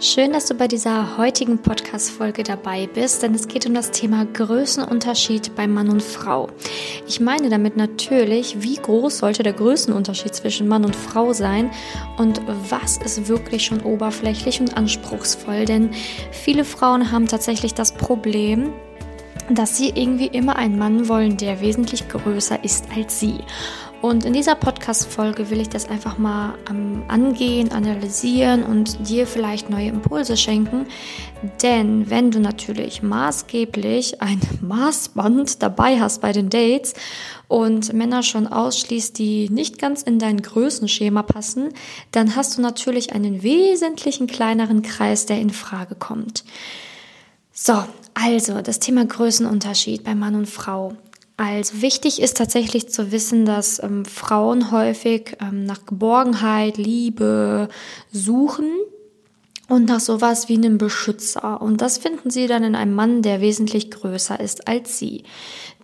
Schön, dass du bei dieser heutigen Podcast-Folge dabei bist, denn es geht um das Thema Größenunterschied bei Mann und Frau. Ich meine damit natürlich, wie groß sollte der Größenunterschied zwischen Mann und Frau sein und was ist wirklich schon oberflächlich und anspruchsvoll, denn viele Frauen haben tatsächlich das Problem, dass sie irgendwie immer einen Mann wollen, der wesentlich größer ist als sie. Und in dieser Podcast-Folge will ich das einfach mal angehen, analysieren und dir vielleicht neue Impulse schenken. Denn wenn du natürlich maßgeblich ein Maßband dabei hast bei den Dates und Männer schon ausschließt, die nicht ganz in dein Größenschema passen, dann hast du natürlich einen wesentlichen kleineren Kreis, der in Frage kommt. So, also das Thema Größenunterschied bei Mann und Frau. Also wichtig ist tatsächlich zu wissen, dass ähm, Frauen häufig ähm, nach Geborgenheit, Liebe suchen und nach sowas wie einem Beschützer. Und das finden sie dann in einem Mann, der wesentlich größer ist als sie.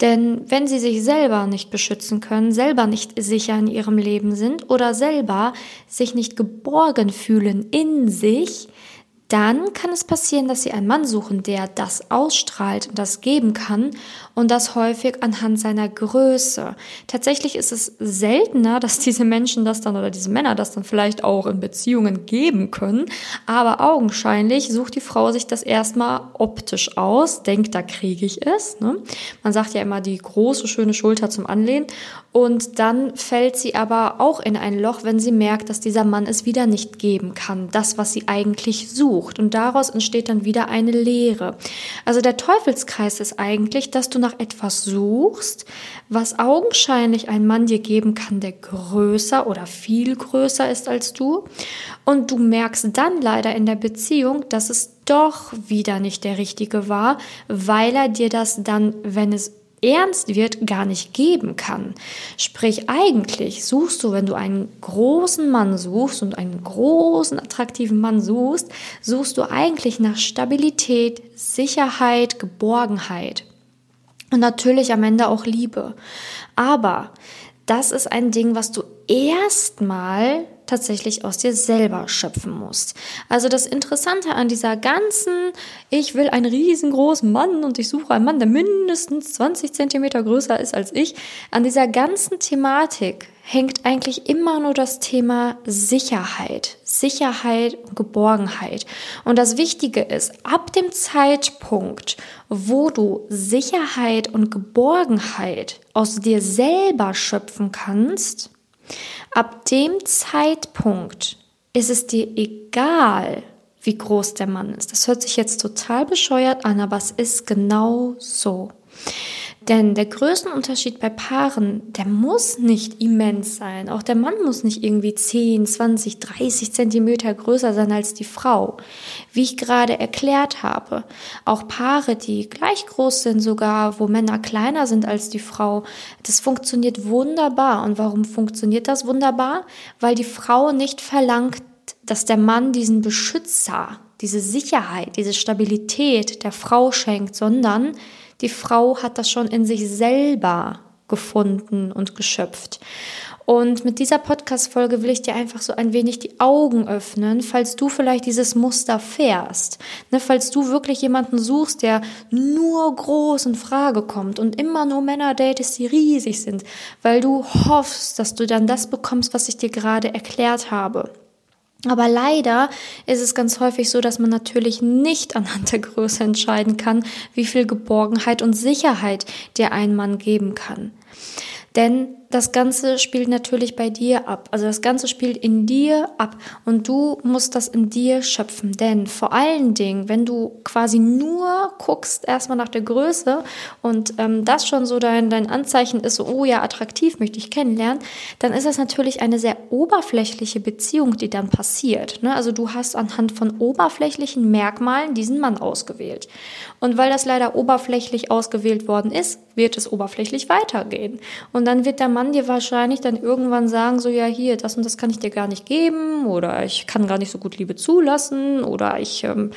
Denn wenn sie sich selber nicht beschützen können, selber nicht sicher in ihrem Leben sind oder selber sich nicht geborgen fühlen in sich, dann kann es passieren, dass sie einen Mann suchen, der das ausstrahlt und das geben kann und das häufig anhand seiner Größe. Tatsächlich ist es seltener, dass diese Menschen das dann oder diese Männer das dann vielleicht auch in Beziehungen geben können, aber augenscheinlich sucht die Frau sich das erstmal optisch aus, denkt, da kriege ich es. Ne? Man sagt ja immer die große, schöne Schulter zum Anlehnen und dann fällt sie aber auch in ein Loch, wenn sie merkt, dass dieser Mann es wieder nicht geben kann, das, was sie eigentlich sucht. Und daraus entsteht dann wieder eine Lehre. Also der Teufelskreis ist eigentlich, dass du nach etwas suchst, was augenscheinlich ein Mann dir geben kann, der größer oder viel größer ist als du. Und du merkst dann leider in der Beziehung, dass es doch wieder nicht der richtige war, weil er dir das dann, wenn es ernst wird, gar nicht geben kann. Sprich, eigentlich suchst du, wenn du einen großen Mann suchst und einen großen, attraktiven Mann suchst, suchst du eigentlich nach Stabilität, Sicherheit, Geborgenheit. Und natürlich am Ende auch Liebe. Aber das ist ein Ding, was du erstmal tatsächlich aus dir selber schöpfen musst. Also das Interessante an dieser ganzen, ich will einen riesengroßen Mann und ich suche einen Mann, der mindestens 20 Zentimeter größer ist als ich, an dieser ganzen Thematik hängt eigentlich immer nur das Thema Sicherheit. Sicherheit und Geborgenheit. Und das Wichtige ist, ab dem Zeitpunkt, wo du Sicherheit und Geborgenheit aus dir selber schöpfen kannst, Ab dem Zeitpunkt ist es dir egal, wie groß der Mann ist. Das hört sich jetzt total bescheuert an, aber es ist genau so. Denn der Größenunterschied bei Paaren, der muss nicht immens sein. Auch der Mann muss nicht irgendwie 10, 20, 30 Zentimeter größer sein als die Frau. Wie ich gerade erklärt habe, auch Paare, die gleich groß sind, sogar wo Männer kleiner sind als die Frau, das funktioniert wunderbar. Und warum funktioniert das wunderbar? Weil die Frau nicht verlangt, dass der Mann diesen Beschützer, diese Sicherheit, diese Stabilität der Frau schenkt, sondern die Frau hat das schon in sich selber gefunden und geschöpft. Und mit dieser Podcast-Folge will ich dir einfach so ein wenig die Augen öffnen, falls du vielleicht dieses Muster fährst. Ne, falls du wirklich jemanden suchst, der nur groß in Frage kommt und immer nur Männer datest, die riesig sind, weil du hoffst, dass du dann das bekommst, was ich dir gerade erklärt habe. Aber leider ist es ganz häufig so, dass man natürlich nicht anhand der Größe entscheiden kann, wie viel Geborgenheit und Sicherheit der ein Mann geben kann. Denn das Ganze spielt natürlich bei dir ab. Also das Ganze spielt in dir ab und du musst das in dir schöpfen. Denn vor allen Dingen, wenn du quasi nur guckst erstmal nach der Größe und ähm, das schon so dein, dein Anzeichen ist, so, oh ja, attraktiv, möchte ich kennenlernen, dann ist das natürlich eine sehr oberflächliche Beziehung, die dann passiert. Ne? Also du hast anhand von oberflächlichen Merkmalen diesen Mann ausgewählt. Und weil das leider oberflächlich ausgewählt worden ist, wird es oberflächlich weitergehen. Und dann wird der Mann dir wahrscheinlich dann irgendwann sagen, so ja, hier, das und das kann ich dir gar nicht geben oder ich kann gar nicht so gut Liebe zulassen oder ich, ähm,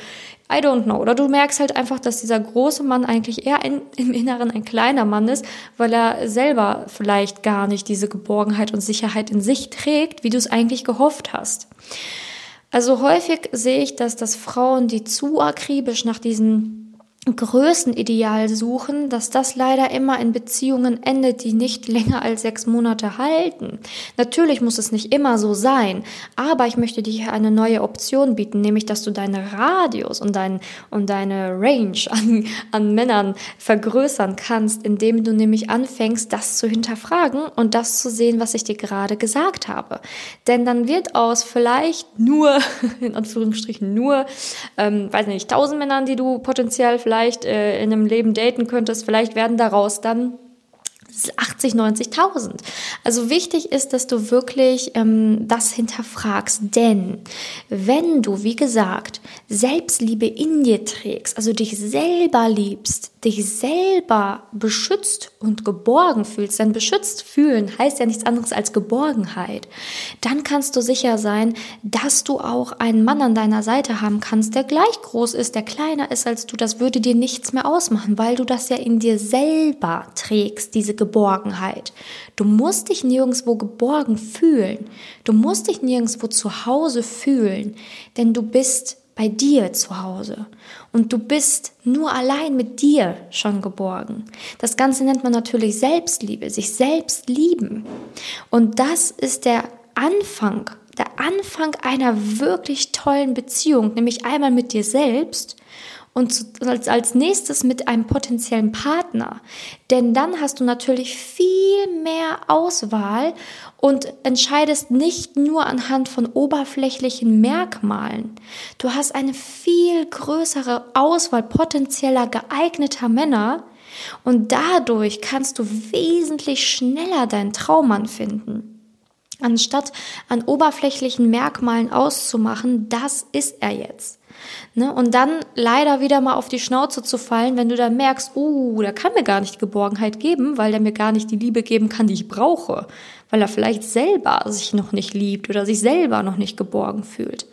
I don't know. Oder du merkst halt einfach, dass dieser große Mann eigentlich eher ein, im Inneren ein kleiner Mann ist, weil er selber vielleicht gar nicht diese Geborgenheit und Sicherheit in sich trägt, wie du es eigentlich gehofft hast. Also häufig sehe ich, dass das Frauen, die zu akribisch nach diesen Größenideal suchen, dass das leider immer in Beziehungen endet, die nicht länger als sechs Monate halten. Natürlich muss es nicht immer so sein, aber ich möchte dir hier eine neue Option bieten, nämlich dass du deine Radius und, dein, und deine Range an, an Männern vergrößern kannst, indem du nämlich anfängst, das zu hinterfragen und das zu sehen, was ich dir gerade gesagt habe. Denn dann wird aus vielleicht nur, in Anführungsstrichen nur, ähm, weiß nicht, tausend Männern, die du potenziell vielleicht vielleicht äh, in einem Leben daten könntest, vielleicht werden daraus dann 80, 90.000. Also wichtig ist, dass du wirklich ähm, das hinterfragst, denn wenn du, wie gesagt, Selbstliebe in dir trägst, also dich selber liebst, dich selber beschützt und geborgen fühlst, denn beschützt fühlen heißt ja nichts anderes als Geborgenheit, dann kannst du sicher sein, dass du auch einen Mann an deiner Seite haben kannst, der gleich groß ist, der kleiner ist als du. Das würde dir nichts mehr ausmachen, weil du das ja in dir selber trägst, diese Geborgenheit. Du musst dich nirgendwo geborgen fühlen. Du musst dich nirgendwo zu Hause fühlen, denn du bist bei dir zu Hause. Und du bist nur allein mit dir schon geborgen. Das Ganze nennt man natürlich Selbstliebe, sich selbst lieben. Und das ist der Anfang, der Anfang einer wirklich tollen Beziehung, nämlich einmal mit dir selbst und als, als nächstes mit einem potenziellen Partner. Denn dann hast du natürlich viel mehr Auswahl und entscheidest nicht nur anhand von oberflächlichen Merkmalen. Du hast eine viel größere Auswahl potenzieller geeigneter Männer und dadurch kannst du wesentlich schneller deinen Traummann finden. Anstatt an oberflächlichen Merkmalen auszumachen, das ist er jetzt. Ne? Und dann leider wieder mal auf die Schnauze zu fallen, wenn du dann merkst, uh, der kann mir gar nicht Geborgenheit geben, weil der mir gar nicht die Liebe geben kann, die ich brauche, weil er vielleicht selber sich noch nicht liebt oder sich selber noch nicht geborgen fühlt.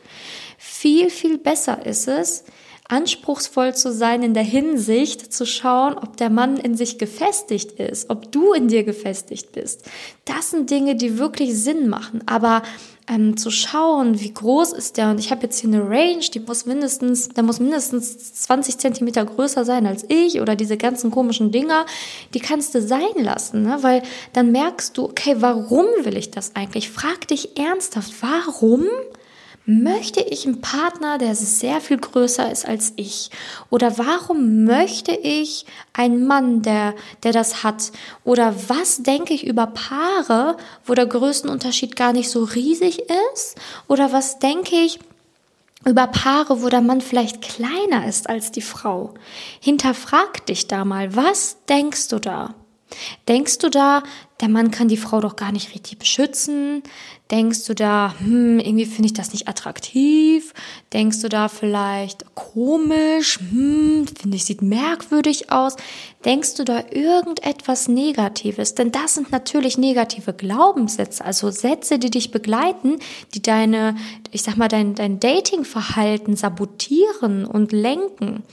Viel, viel besser ist es, anspruchsvoll zu sein in der Hinsicht, zu schauen, ob der Mann in sich gefestigt ist, ob du in dir gefestigt bist. Das sind Dinge, die wirklich Sinn machen. Aber ähm, zu schauen, wie groß ist der und ich habe jetzt hier eine Range, die muss mindestens, der muss mindestens 20 Zentimeter größer sein als ich oder diese ganzen komischen Dinger, die kannst du sein lassen, ne? weil dann merkst du, okay, warum will ich das eigentlich? Frag dich ernsthaft, warum Möchte ich einen Partner, der sehr viel größer ist als ich? Oder warum möchte ich einen Mann, der, der das hat? Oder was denke ich über Paare, wo der Größenunterschied gar nicht so riesig ist? Oder was denke ich über Paare, wo der Mann vielleicht kleiner ist als die Frau? Hinterfrag dich da mal, was denkst du da? Denkst du da, der Mann kann die Frau doch gar nicht richtig beschützen? Denkst du da, hm, irgendwie finde ich das nicht attraktiv? Denkst du da vielleicht komisch? Hm, finde ich, sieht merkwürdig aus. Denkst du da irgendetwas Negatives? Denn das sind natürlich negative Glaubenssätze, also Sätze, die dich begleiten, die deine, ich sag mal, dein, dein Datingverhalten sabotieren und lenken.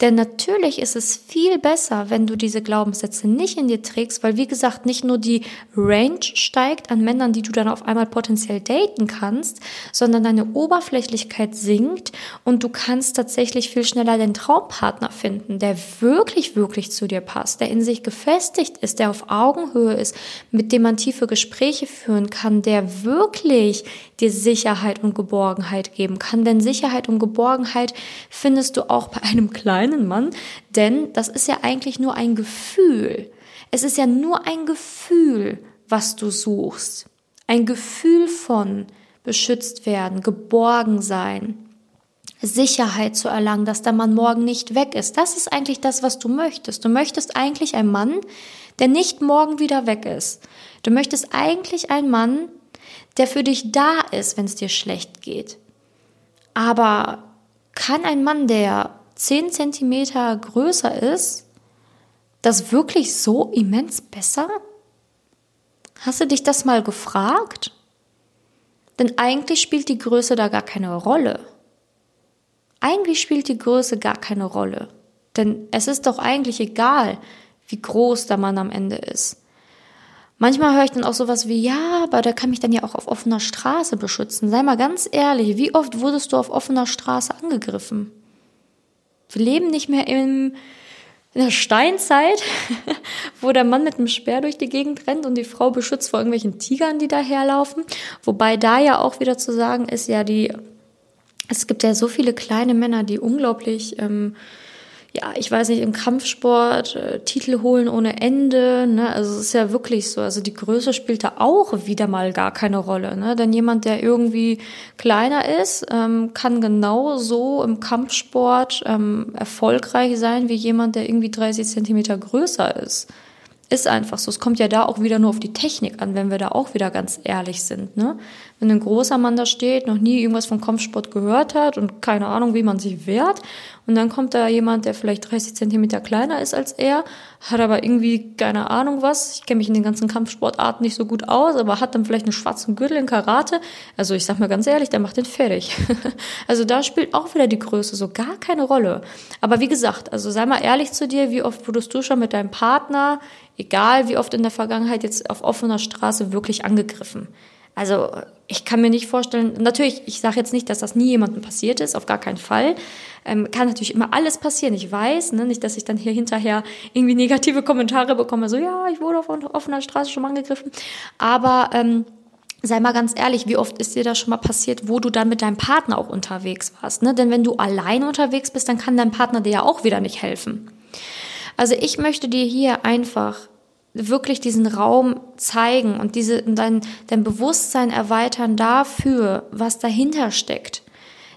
Denn natürlich ist es viel besser, wenn du diese Glaubenssätze nicht in dir trägst, weil wie gesagt, nicht nur die Range steigt an Männern, die du dann auf einmal potenziell daten kannst, sondern deine Oberflächlichkeit sinkt und du kannst tatsächlich viel schneller den Traumpartner finden, der wirklich, wirklich zu dir passt, der in sich gefestigt ist, der auf Augenhöhe ist, mit dem man tiefe Gespräche führen kann, der wirklich dir Sicherheit und Geborgenheit geben kann. Denn Sicherheit und Geborgenheit findest du auch bei einem kleinen Mann, denn das ist ja eigentlich nur ein Gefühl. Es ist ja nur ein Gefühl, was du suchst. Ein Gefühl von beschützt werden, geborgen sein, Sicherheit zu erlangen, dass der Mann morgen nicht weg ist. Das ist eigentlich das, was du möchtest. Du möchtest eigentlich einen Mann, der nicht morgen wieder weg ist. Du möchtest eigentlich einen Mann, der für dich da ist, wenn es dir schlecht geht. Aber kann ein Mann, der 10 Zentimeter größer ist, das wirklich so immens besser? Hast du dich das mal gefragt? Denn eigentlich spielt die Größe da gar keine Rolle. Eigentlich spielt die Größe gar keine Rolle. Denn es ist doch eigentlich egal, wie groß der Mann am Ende ist. Manchmal höre ich dann auch sowas wie, ja, aber der kann mich dann ja auch auf offener Straße beschützen. Sei mal ganz ehrlich, wie oft wurdest du auf offener Straße angegriffen? Wir leben nicht mehr im, in der Steinzeit, wo der Mann mit einem Speer durch die Gegend rennt und die Frau beschützt vor irgendwelchen Tigern, die daherlaufen. Wobei da ja auch wieder zu sagen ist, ja, die, es gibt ja so viele kleine Männer, die unglaublich, ähm, ja, ich weiß nicht, im Kampfsport äh, Titel holen ohne Ende. Ne? Also es ist ja wirklich so. Also die Größe spielt da auch wieder mal gar keine Rolle. Ne? Denn jemand, der irgendwie kleiner ist, ähm, kann genauso im Kampfsport ähm, erfolgreich sein wie jemand, der irgendwie 30 Zentimeter größer ist. Ist einfach so. Es kommt ja da auch wieder nur auf die Technik an, wenn wir da auch wieder ganz ehrlich sind. Ne? Wenn ein großer Mann da steht, noch nie irgendwas vom Kampfsport gehört hat und keine Ahnung, wie man sich wehrt, und dann kommt da jemand, der vielleicht 30 Zentimeter kleiner ist als er, hat aber irgendwie keine Ahnung was. Ich kenne mich in den ganzen Kampfsportarten nicht so gut aus, aber hat dann vielleicht einen schwarzen Gürtel in Karate. Also ich sag mal ganz ehrlich, der macht den fertig. also da spielt auch wieder die Größe so gar keine Rolle. Aber wie gesagt, also sei mal ehrlich zu dir, wie oft wurdest du schon mit deinem Partner egal wie oft in der Vergangenheit jetzt auf offener Straße wirklich angegriffen. Also ich kann mir nicht vorstellen, natürlich, ich sage jetzt nicht, dass das nie jemandem passiert ist, auf gar keinen Fall. Ähm, kann natürlich immer alles passieren. Ich weiß, ne, nicht, dass ich dann hier hinterher irgendwie negative Kommentare bekomme, so ja, ich wurde auf offener Straße schon mal angegriffen. Aber ähm, sei mal ganz ehrlich, wie oft ist dir das schon mal passiert, wo du dann mit deinem Partner auch unterwegs warst? Ne? Denn wenn du allein unterwegs bist, dann kann dein Partner dir ja auch wieder nicht helfen. Also ich möchte dir hier einfach wirklich diesen Raum zeigen und diese, dein, dein Bewusstsein erweitern dafür, was dahinter steckt.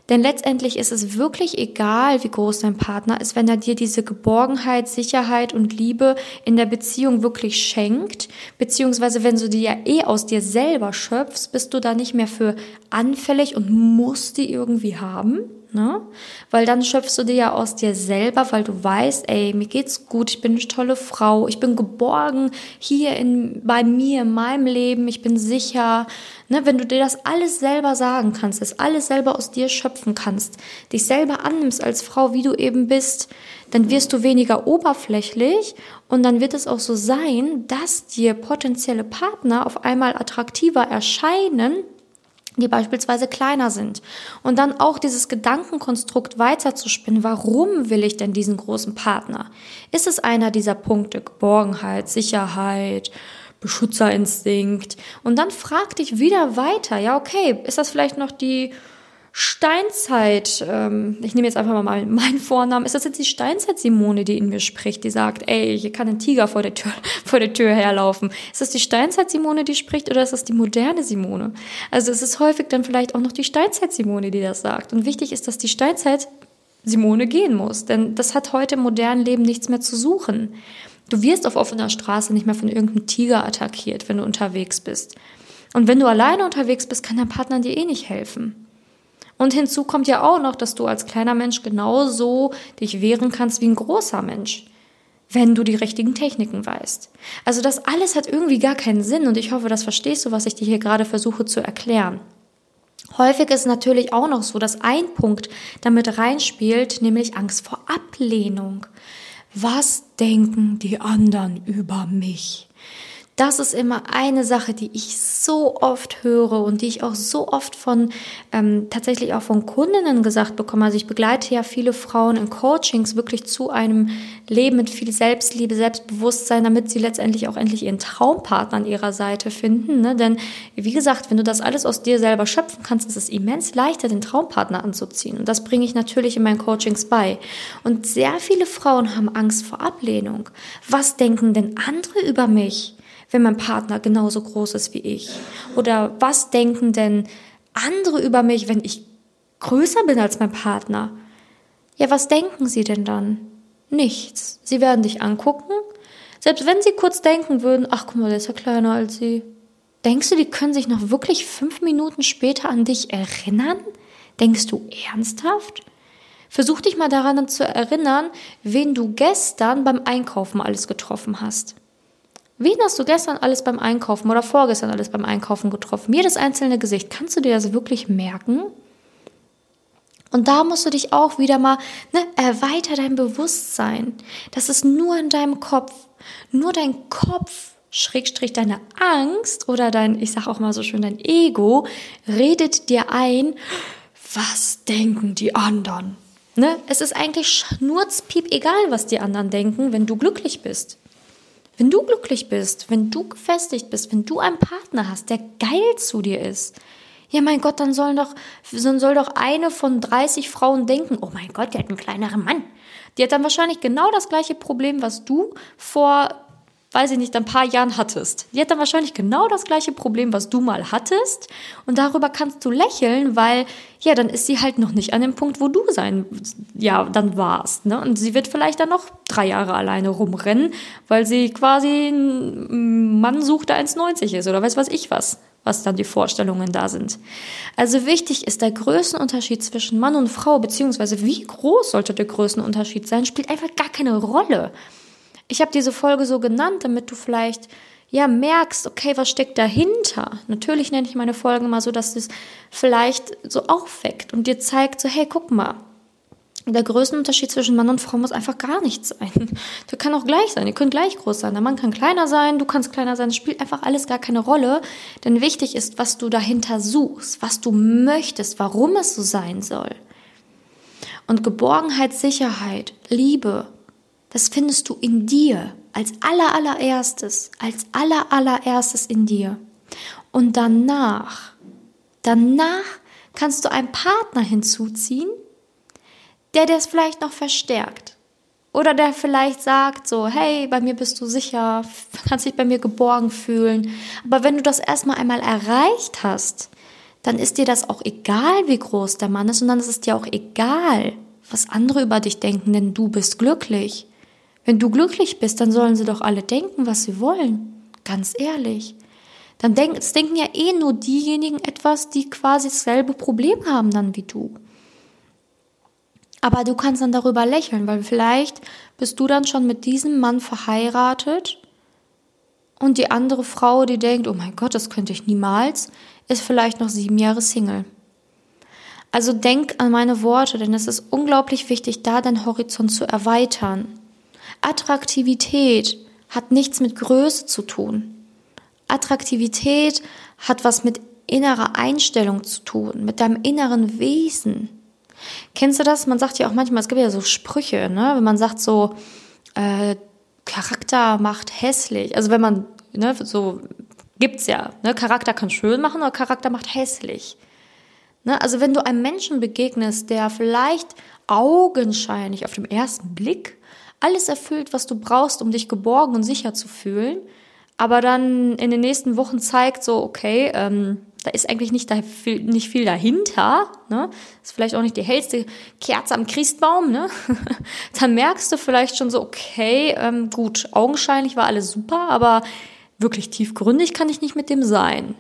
Denn letztendlich ist es wirklich egal, wie groß dein Partner ist, wenn er dir diese Geborgenheit, Sicherheit und Liebe in der Beziehung wirklich schenkt, beziehungsweise wenn du die ja eh aus dir selber schöpfst, bist du da nicht mehr für anfällig und musst die irgendwie haben, Ne? Weil dann schöpfst du dir ja aus dir selber, weil du weißt, ey, mir geht's gut, ich bin eine tolle Frau, ich bin geborgen hier in, bei mir, in meinem Leben, ich bin sicher. Ne? Wenn du dir das alles selber sagen kannst, das alles selber aus dir schöpfen kannst, dich selber annimmst als Frau, wie du eben bist, dann wirst du weniger oberflächlich und dann wird es auch so sein, dass dir potenzielle Partner auf einmal attraktiver erscheinen, die beispielsweise kleiner sind. Und dann auch dieses Gedankenkonstrukt weiterzuspinnen. Warum will ich denn diesen großen Partner? Ist es einer dieser Punkte? Geborgenheit, Sicherheit, Beschützerinstinkt. Und dann frag dich wieder weiter. Ja, okay, ist das vielleicht noch die Steinzeit, ähm, ich nehme jetzt einfach mal meinen Vornamen, ist das jetzt die Steinzeit-Simone, die in mir spricht, die sagt, ey, hier kann ein Tiger vor der Tür, vor der Tür herlaufen. Ist das die Steinzeit-Simone, die spricht, oder ist das die moderne Simone? Also es ist häufig dann vielleicht auch noch die Steinzeit-Simone, die das sagt. Und wichtig ist, dass die Steinzeit-Simone gehen muss, denn das hat heute im modernen Leben nichts mehr zu suchen. Du wirst auf offener Straße nicht mehr von irgendeinem Tiger attackiert, wenn du unterwegs bist. Und wenn du alleine unterwegs bist, kann dein Partner dir eh nicht helfen. Und hinzu kommt ja auch noch, dass du als kleiner Mensch genauso dich wehren kannst wie ein großer Mensch, wenn du die richtigen Techniken weißt. Also das alles hat irgendwie gar keinen Sinn und ich hoffe, das verstehst du, was ich dir hier gerade versuche zu erklären. Häufig ist natürlich auch noch so, dass ein Punkt damit reinspielt, nämlich Angst vor Ablehnung. Was denken die anderen über mich? Das ist immer eine Sache, die ich so oft höre und die ich auch so oft von ähm, tatsächlich auch von Kundinnen gesagt bekomme. Also ich begleite ja viele Frauen in Coachings wirklich zu einem Leben mit viel Selbstliebe, Selbstbewusstsein, damit sie letztendlich auch endlich ihren Traumpartner an ihrer Seite finden. Ne? Denn wie gesagt, wenn du das alles aus dir selber schöpfen kannst, ist es immens leichter, den Traumpartner anzuziehen. Und das bringe ich natürlich in meinen Coachings bei. Und sehr viele Frauen haben Angst vor Ablehnung. Was denken denn andere über mich? Wenn mein Partner genauso groß ist wie ich? Oder was denken denn andere über mich, wenn ich größer bin als mein Partner? Ja, was denken sie denn dann? Nichts. Sie werden dich angucken. Selbst wenn sie kurz denken würden, ach guck mal, der ist ja kleiner als sie. Denkst du, die können sich noch wirklich fünf Minuten später an dich erinnern? Denkst du ernsthaft? Versuch dich mal daran zu erinnern, wen du gestern beim Einkaufen alles getroffen hast. Wen hast du gestern alles beim Einkaufen oder vorgestern alles beim Einkaufen getroffen? Jedes einzelne Gesicht. Kannst du dir das wirklich merken? Und da musst du dich auch wieder mal, ne, erweiter dein Bewusstsein. Das ist nur in deinem Kopf. Nur dein Kopf Schrägstrich deine Angst oder dein, ich sag auch mal so schön, dein Ego redet dir ein, was denken die anderen? Ne? Es ist eigentlich schnurzpiep egal, was die anderen denken, wenn du glücklich bist. Wenn du glücklich bist, wenn du gefestigt bist, wenn du einen Partner hast, der geil zu dir ist, ja mein Gott, dann sollen doch, dann soll doch eine von 30 Frauen denken, oh mein Gott, die hat einen kleineren Mann. Die hat dann wahrscheinlich genau das gleiche Problem, was du vor weiß ich nicht, ein paar Jahren hattest. Die hat dann wahrscheinlich genau das gleiche Problem, was du mal hattest. Und darüber kannst du lächeln, weil, ja, dann ist sie halt noch nicht an dem Punkt, wo du sein, ja, dann warst. Ne? Und sie wird vielleicht dann noch drei Jahre alleine rumrennen, weil sie quasi ein Mann sucht, der 1,90 ist oder weiß was ich was was dann die Vorstellungen da sind. Also wichtig ist der Größenunterschied zwischen Mann und Frau, beziehungsweise wie groß sollte der Größenunterschied sein, spielt einfach gar keine Rolle. Ich habe diese Folge so genannt, damit du vielleicht ja merkst, okay, was steckt dahinter? Natürlich nenne ich meine Folgen mal so, dass es vielleicht so aufweckt und dir zeigt, so hey, guck mal, der größte Unterschied zwischen Mann und Frau muss einfach gar nicht sein. Der kann auch gleich sein. Ihr könnt gleich groß sein. Der Mann kann kleiner sein, du kannst kleiner sein. Es spielt einfach alles gar keine Rolle. Denn wichtig ist, was du dahinter suchst, was du möchtest, warum es so sein soll. Und Geborgenheit, Sicherheit, Liebe, das findest du in dir als aller allererstes, als aller allererstes in dir. Und danach, danach kannst du einen Partner hinzuziehen, der das vielleicht noch verstärkt. Oder der vielleicht sagt so, hey, bei mir bist du sicher, kannst dich bei mir geborgen fühlen. Aber wenn du das erstmal einmal erreicht hast, dann ist dir das auch egal, wie groß der Mann ist und dann ist es dir auch egal, was andere über dich denken, denn du bist glücklich. Wenn du glücklich bist, dann sollen sie doch alle denken, was sie wollen. Ganz ehrlich. Dann denk, es denken ja eh nur diejenigen etwas, die quasi dasselbe Problem haben dann wie du. Aber du kannst dann darüber lächeln, weil vielleicht bist du dann schon mit diesem Mann verheiratet und die andere Frau, die denkt, oh mein Gott, das könnte ich niemals, ist vielleicht noch sieben Jahre Single. Also denk an meine Worte, denn es ist unglaublich wichtig, da deinen Horizont zu erweitern. Attraktivität hat nichts mit Größe zu tun. Attraktivität hat was mit innerer Einstellung zu tun, mit deinem inneren Wesen. Kennst du das? Man sagt ja auch manchmal, es gibt ja so Sprüche, ne? wenn man sagt so, äh, Charakter macht hässlich. Also wenn man, ne, so gibt's ja, ne? Charakter kann schön machen, aber Charakter macht hässlich. Ne? Also wenn du einem Menschen begegnest, der vielleicht augenscheinlich auf dem ersten Blick alles erfüllt, was du brauchst, um dich geborgen und sicher zu fühlen, aber dann in den nächsten Wochen zeigt so, okay, ähm, da ist eigentlich nicht, da viel, nicht viel dahinter, ne? Ist vielleicht auch nicht die hellste Kerze am Christbaum, ne? dann merkst du vielleicht schon so, okay, ähm, gut, augenscheinlich war alles super, aber wirklich tiefgründig kann ich nicht mit dem sein.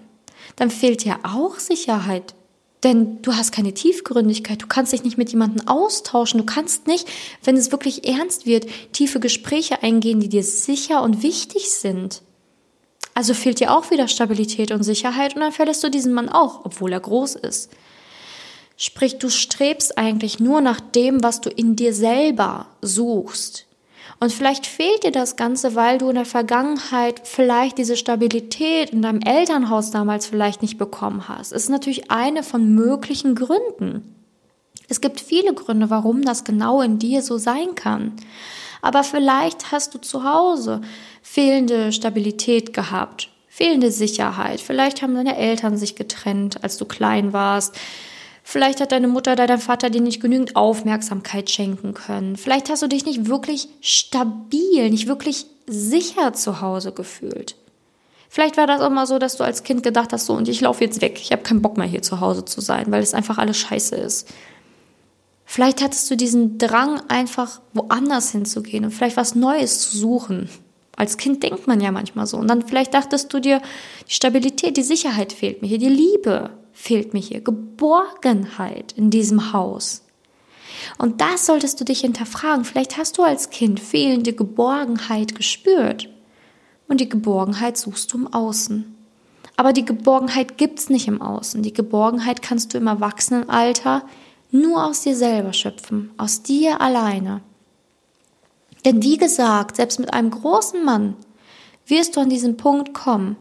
Dann fehlt ja auch Sicherheit. Denn du hast keine Tiefgründigkeit, du kannst dich nicht mit jemandem austauschen, du kannst nicht, wenn es wirklich ernst wird, tiefe Gespräche eingehen, die dir sicher und wichtig sind. Also fehlt dir auch wieder Stabilität und Sicherheit und dann verlässt du diesen Mann auch, obwohl er groß ist. Sprich, du strebst eigentlich nur nach dem, was du in dir selber suchst. Und vielleicht fehlt dir das Ganze, weil du in der Vergangenheit vielleicht diese Stabilität in deinem Elternhaus damals vielleicht nicht bekommen hast. Es ist natürlich eine von möglichen Gründen. Es gibt viele Gründe, warum das genau in dir so sein kann. Aber vielleicht hast du zu Hause fehlende Stabilität gehabt, fehlende Sicherheit. Vielleicht haben deine Eltern sich getrennt, als du klein warst. Vielleicht hat deine Mutter oder dein Vater dir nicht genügend Aufmerksamkeit schenken können. Vielleicht hast du dich nicht wirklich stabil, nicht wirklich sicher zu Hause gefühlt. Vielleicht war das auch mal so, dass du als Kind gedacht hast, so und ich laufe jetzt weg. Ich habe keinen Bock mehr hier zu Hause zu sein, weil es einfach alles scheiße ist. Vielleicht hattest du diesen Drang, einfach woanders hinzugehen und vielleicht was Neues zu suchen. Als Kind denkt man ja manchmal so. Und dann vielleicht dachtest du dir, die Stabilität, die Sicherheit fehlt mir hier, die Liebe fehlt mir hier, Geborgenheit in diesem Haus. Und das solltest du dich hinterfragen. Vielleicht hast du als Kind fehlende Geborgenheit gespürt. Und die Geborgenheit suchst du im Außen. Aber die Geborgenheit gibt's nicht im Außen. Die Geborgenheit kannst du im Erwachsenenalter nur aus dir selber schöpfen, aus dir alleine. Denn wie gesagt, selbst mit einem großen Mann wirst du an diesen Punkt kommen,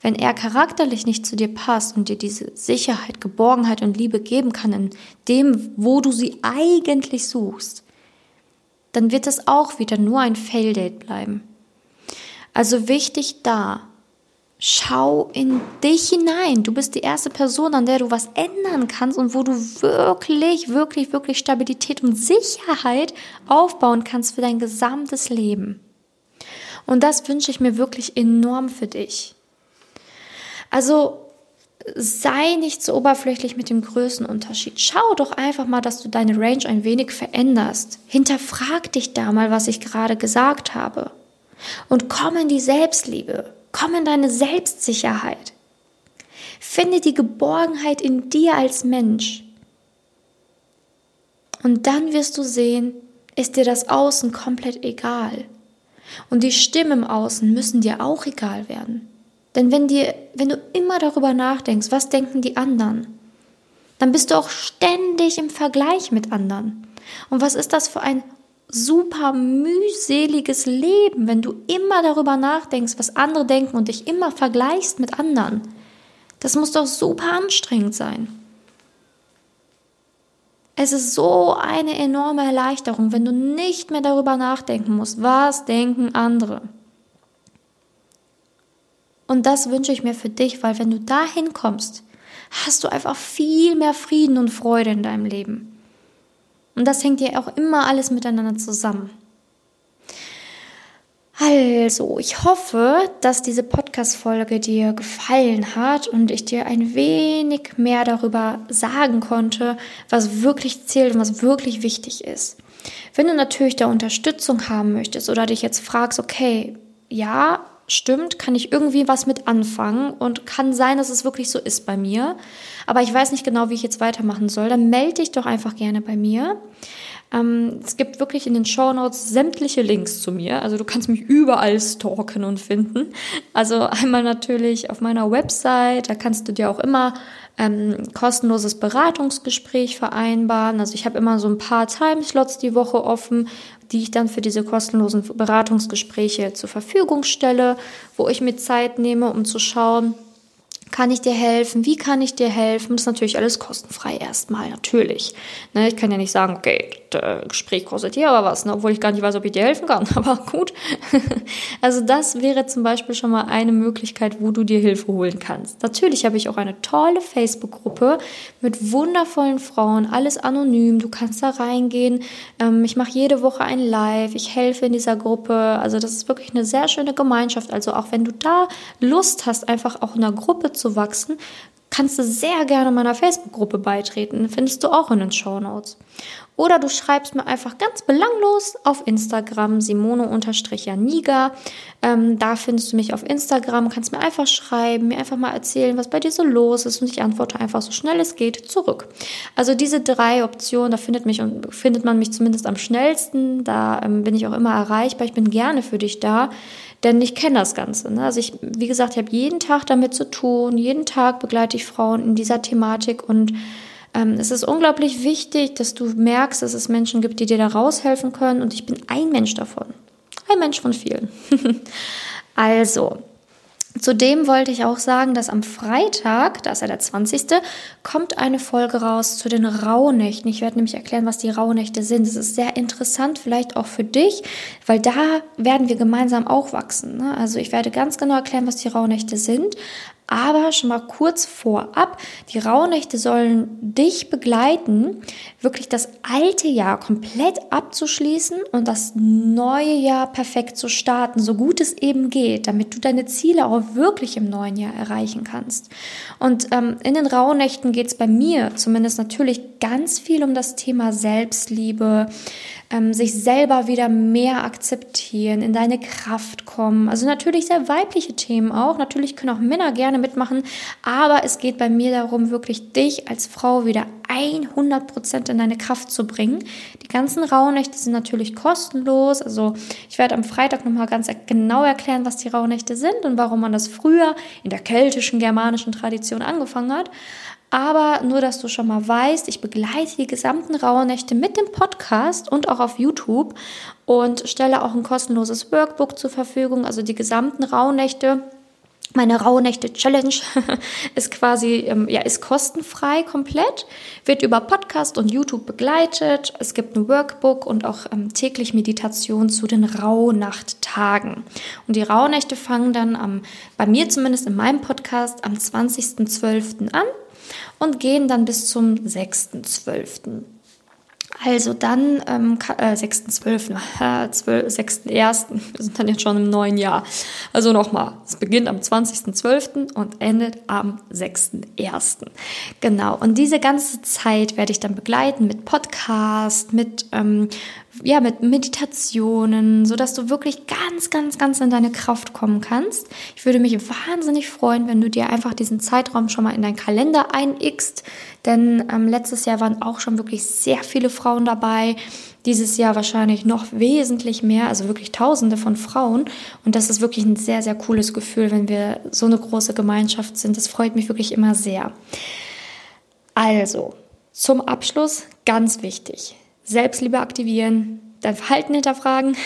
wenn er charakterlich nicht zu dir passt und dir diese Sicherheit, Geborgenheit und Liebe geben kann in dem, wo du sie eigentlich suchst, dann wird es auch wieder nur ein Fail-Date bleiben. Also wichtig da, schau in dich hinein. Du bist die erste Person, an der du was ändern kannst und wo du wirklich, wirklich, wirklich Stabilität und Sicherheit aufbauen kannst für dein gesamtes Leben. Und das wünsche ich mir wirklich enorm für dich. Also sei nicht so oberflächlich mit dem Größenunterschied. Schau doch einfach mal, dass du deine Range ein wenig veränderst. Hinterfrag dich da mal, was ich gerade gesagt habe. Und komm in die Selbstliebe. Komm in deine Selbstsicherheit. Finde die Geborgenheit in dir als Mensch. Und dann wirst du sehen, ist dir das Außen komplett egal. Und die Stimmen im Außen müssen dir auch egal werden. Denn wenn, dir, wenn du immer darüber nachdenkst, was denken die anderen, dann bist du auch ständig im Vergleich mit anderen. Und was ist das für ein super mühseliges Leben, wenn du immer darüber nachdenkst, was andere denken und dich immer vergleichst mit anderen? Das muss doch super anstrengend sein. Es ist so eine enorme Erleichterung, wenn du nicht mehr darüber nachdenken musst, was denken andere. Und das wünsche ich mir für dich, weil wenn du dahin kommst, hast du einfach viel mehr Frieden und Freude in deinem Leben. Und das hängt ja auch immer alles miteinander zusammen. Also, ich hoffe, dass diese Podcast-Folge dir gefallen hat und ich dir ein wenig mehr darüber sagen konnte, was wirklich zählt und was wirklich wichtig ist. Wenn du natürlich da Unterstützung haben möchtest oder dich jetzt fragst, okay, ja, stimmt, kann ich irgendwie was mit anfangen und kann sein, dass es wirklich so ist bei mir. Aber ich weiß nicht genau, wie ich jetzt weitermachen soll. Dann melde dich doch einfach gerne bei mir. Ähm, es gibt wirklich in den Show Notes sämtliche Links zu mir. Also du kannst mich überall stalken und finden. Also einmal natürlich auf meiner Website, da kannst du dir auch immer ähm, kostenloses Beratungsgespräch vereinbaren. Also ich habe immer so ein paar Timeslots die Woche offen, die ich dann für diese kostenlosen Beratungsgespräche zur Verfügung stelle, wo ich mir Zeit nehme, um zu schauen, kann ich dir helfen? Wie kann ich dir helfen? Das ist natürlich alles kostenfrei erstmal, natürlich. Ne, ich kann ja nicht sagen, okay, das Gespräch kostet hier aber was, ne, obwohl ich gar nicht weiß, ob ich dir helfen kann. Aber gut. also das wäre zum Beispiel schon mal eine Möglichkeit, wo du dir Hilfe holen kannst. Natürlich habe ich auch eine tolle Facebook-Gruppe mit wundervollen Frauen, alles anonym. Du kannst da reingehen. Ähm, ich mache jede Woche ein Live. Ich helfe in dieser Gruppe. Also das ist wirklich eine sehr schöne Gemeinschaft. Also auch wenn du da Lust hast, einfach auch in einer Gruppe zu wachsen, kannst du sehr gerne meiner Facebook-Gruppe beitreten. Findest du auch in den Show Notes. Oder du schreibst mir einfach ganz belanglos auf Instagram Simone-Janiga. Ähm, da findest du mich auf Instagram, kannst mir einfach schreiben, mir einfach mal erzählen, was bei dir so los ist und ich antworte einfach so schnell es geht zurück. Also diese drei Optionen, da findet, mich, findet man mich zumindest am schnellsten. Da ähm, bin ich auch immer erreichbar. Ich bin gerne für dich da denn ich kenne das Ganze. Ne? Also ich, wie gesagt, ich habe jeden Tag damit zu tun, jeden Tag begleite ich Frauen in dieser Thematik und ähm, es ist unglaublich wichtig, dass du merkst, dass es Menschen gibt, die dir da raushelfen können und ich bin ein Mensch davon. Ein Mensch von vielen. also, Zudem wollte ich auch sagen, dass am Freitag, da ist ja der 20., kommt eine Folge raus zu den Rauhnächten. Ich werde nämlich erklären, was die Rauhnächte sind. Das ist sehr interessant, vielleicht auch für dich, weil da werden wir gemeinsam auch wachsen. Ne? Also ich werde ganz genau erklären, was die Rauhnächte sind. Aber schon mal kurz vorab, die Rauhnächte sollen dich begleiten, wirklich das alte Jahr komplett abzuschließen und das neue Jahr perfekt zu starten, so gut es eben geht, damit du deine Ziele auch wirklich im neuen Jahr erreichen kannst. Und ähm, in den Rauhnächten geht es bei mir zumindest natürlich ganz viel um das Thema Selbstliebe, ähm, sich selber wieder mehr akzeptieren, in deine Kraft kommen. Also natürlich sehr weibliche Themen auch. Natürlich können auch Männer gerne mitmachen, aber es geht bei mir darum, wirklich dich als Frau wieder 100% in deine Kraft zu bringen. Die ganzen Rauhnächte sind natürlich kostenlos. Also ich werde am Freitag nochmal ganz genau erklären, was die Rauhnächte sind und warum man das früher in der keltischen, germanischen Tradition angefangen hat. Aber nur, dass du schon mal weißt, ich begleite die gesamten Rauhnächte mit dem Podcast und auch auf YouTube und stelle auch ein kostenloses Workbook zur Verfügung, also die gesamten Rauhnächte meine Rauhnächte Challenge ist quasi, ähm, ja, ist kostenfrei komplett, wird über Podcast und YouTube begleitet. Es gibt ein Workbook und auch ähm, täglich Meditation zu den Rauhnachttagen. Und die Rauhnächte fangen dann am, bei mir zumindest in meinem Podcast am 20.12. an und gehen dann bis zum 6.12. Also dann ähm, äh, 6.12., äh, 6.1., wir sind dann jetzt schon im neuen Jahr. Also nochmal, es beginnt am 20.12. und endet am 6.1. Genau, und diese ganze Zeit werde ich dann begleiten mit Podcast, mit ähm, ja, mit Meditationen, so dass du wirklich ganz, ganz, ganz in deine Kraft kommen kannst. Ich würde mich wahnsinnig freuen, wenn du dir einfach diesen Zeitraum schon mal in deinen Kalender einigst, denn ähm, letztes Jahr waren auch schon wirklich sehr viele Frauen dabei. Dieses Jahr wahrscheinlich noch wesentlich mehr, also wirklich Tausende von Frauen. Und das ist wirklich ein sehr, sehr cooles Gefühl, wenn wir so eine große Gemeinschaft sind. Das freut mich wirklich immer sehr. Also, zum Abschluss ganz wichtig. Selbstliebe aktivieren, dein Verhalten hinterfragen.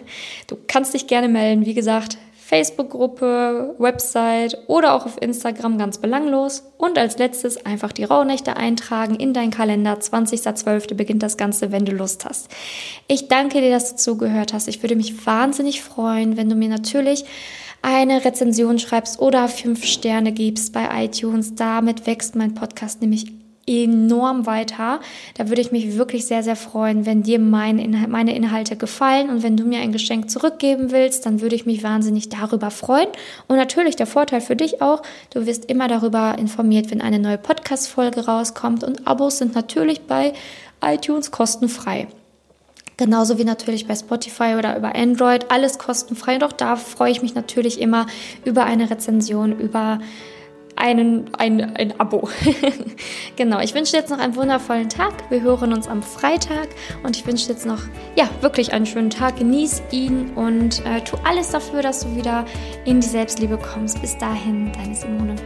du kannst dich gerne melden, wie gesagt, Facebook-Gruppe, Website oder auch auf Instagram ganz belanglos. Und als letztes einfach die Rauhnächte eintragen in deinen Kalender. 20.12. beginnt das Ganze, wenn du Lust hast. Ich danke dir, dass du zugehört hast. Ich würde mich wahnsinnig freuen, wenn du mir natürlich eine Rezension schreibst oder fünf Sterne gibst bei iTunes. Damit wächst mein Podcast nämlich enorm weiter. Da würde ich mich wirklich sehr, sehr freuen, wenn dir mein meine Inhalte gefallen und wenn du mir ein Geschenk zurückgeben willst, dann würde ich mich wahnsinnig darüber freuen. Und natürlich der Vorteil für dich auch, du wirst immer darüber informiert, wenn eine neue Podcast-Folge rauskommt und Abos sind natürlich bei iTunes kostenfrei. Genauso wie natürlich bei Spotify oder über Android, alles kostenfrei. Doch da freue ich mich natürlich immer über eine Rezension, über einen, ein, ein Abo. genau, ich wünsche dir jetzt noch einen wundervollen Tag. Wir hören uns am Freitag und ich wünsche dir jetzt noch, ja, wirklich einen schönen Tag. Genieß ihn und äh, tu alles dafür, dass du wieder in die Selbstliebe kommst. Bis dahin, deine Simone.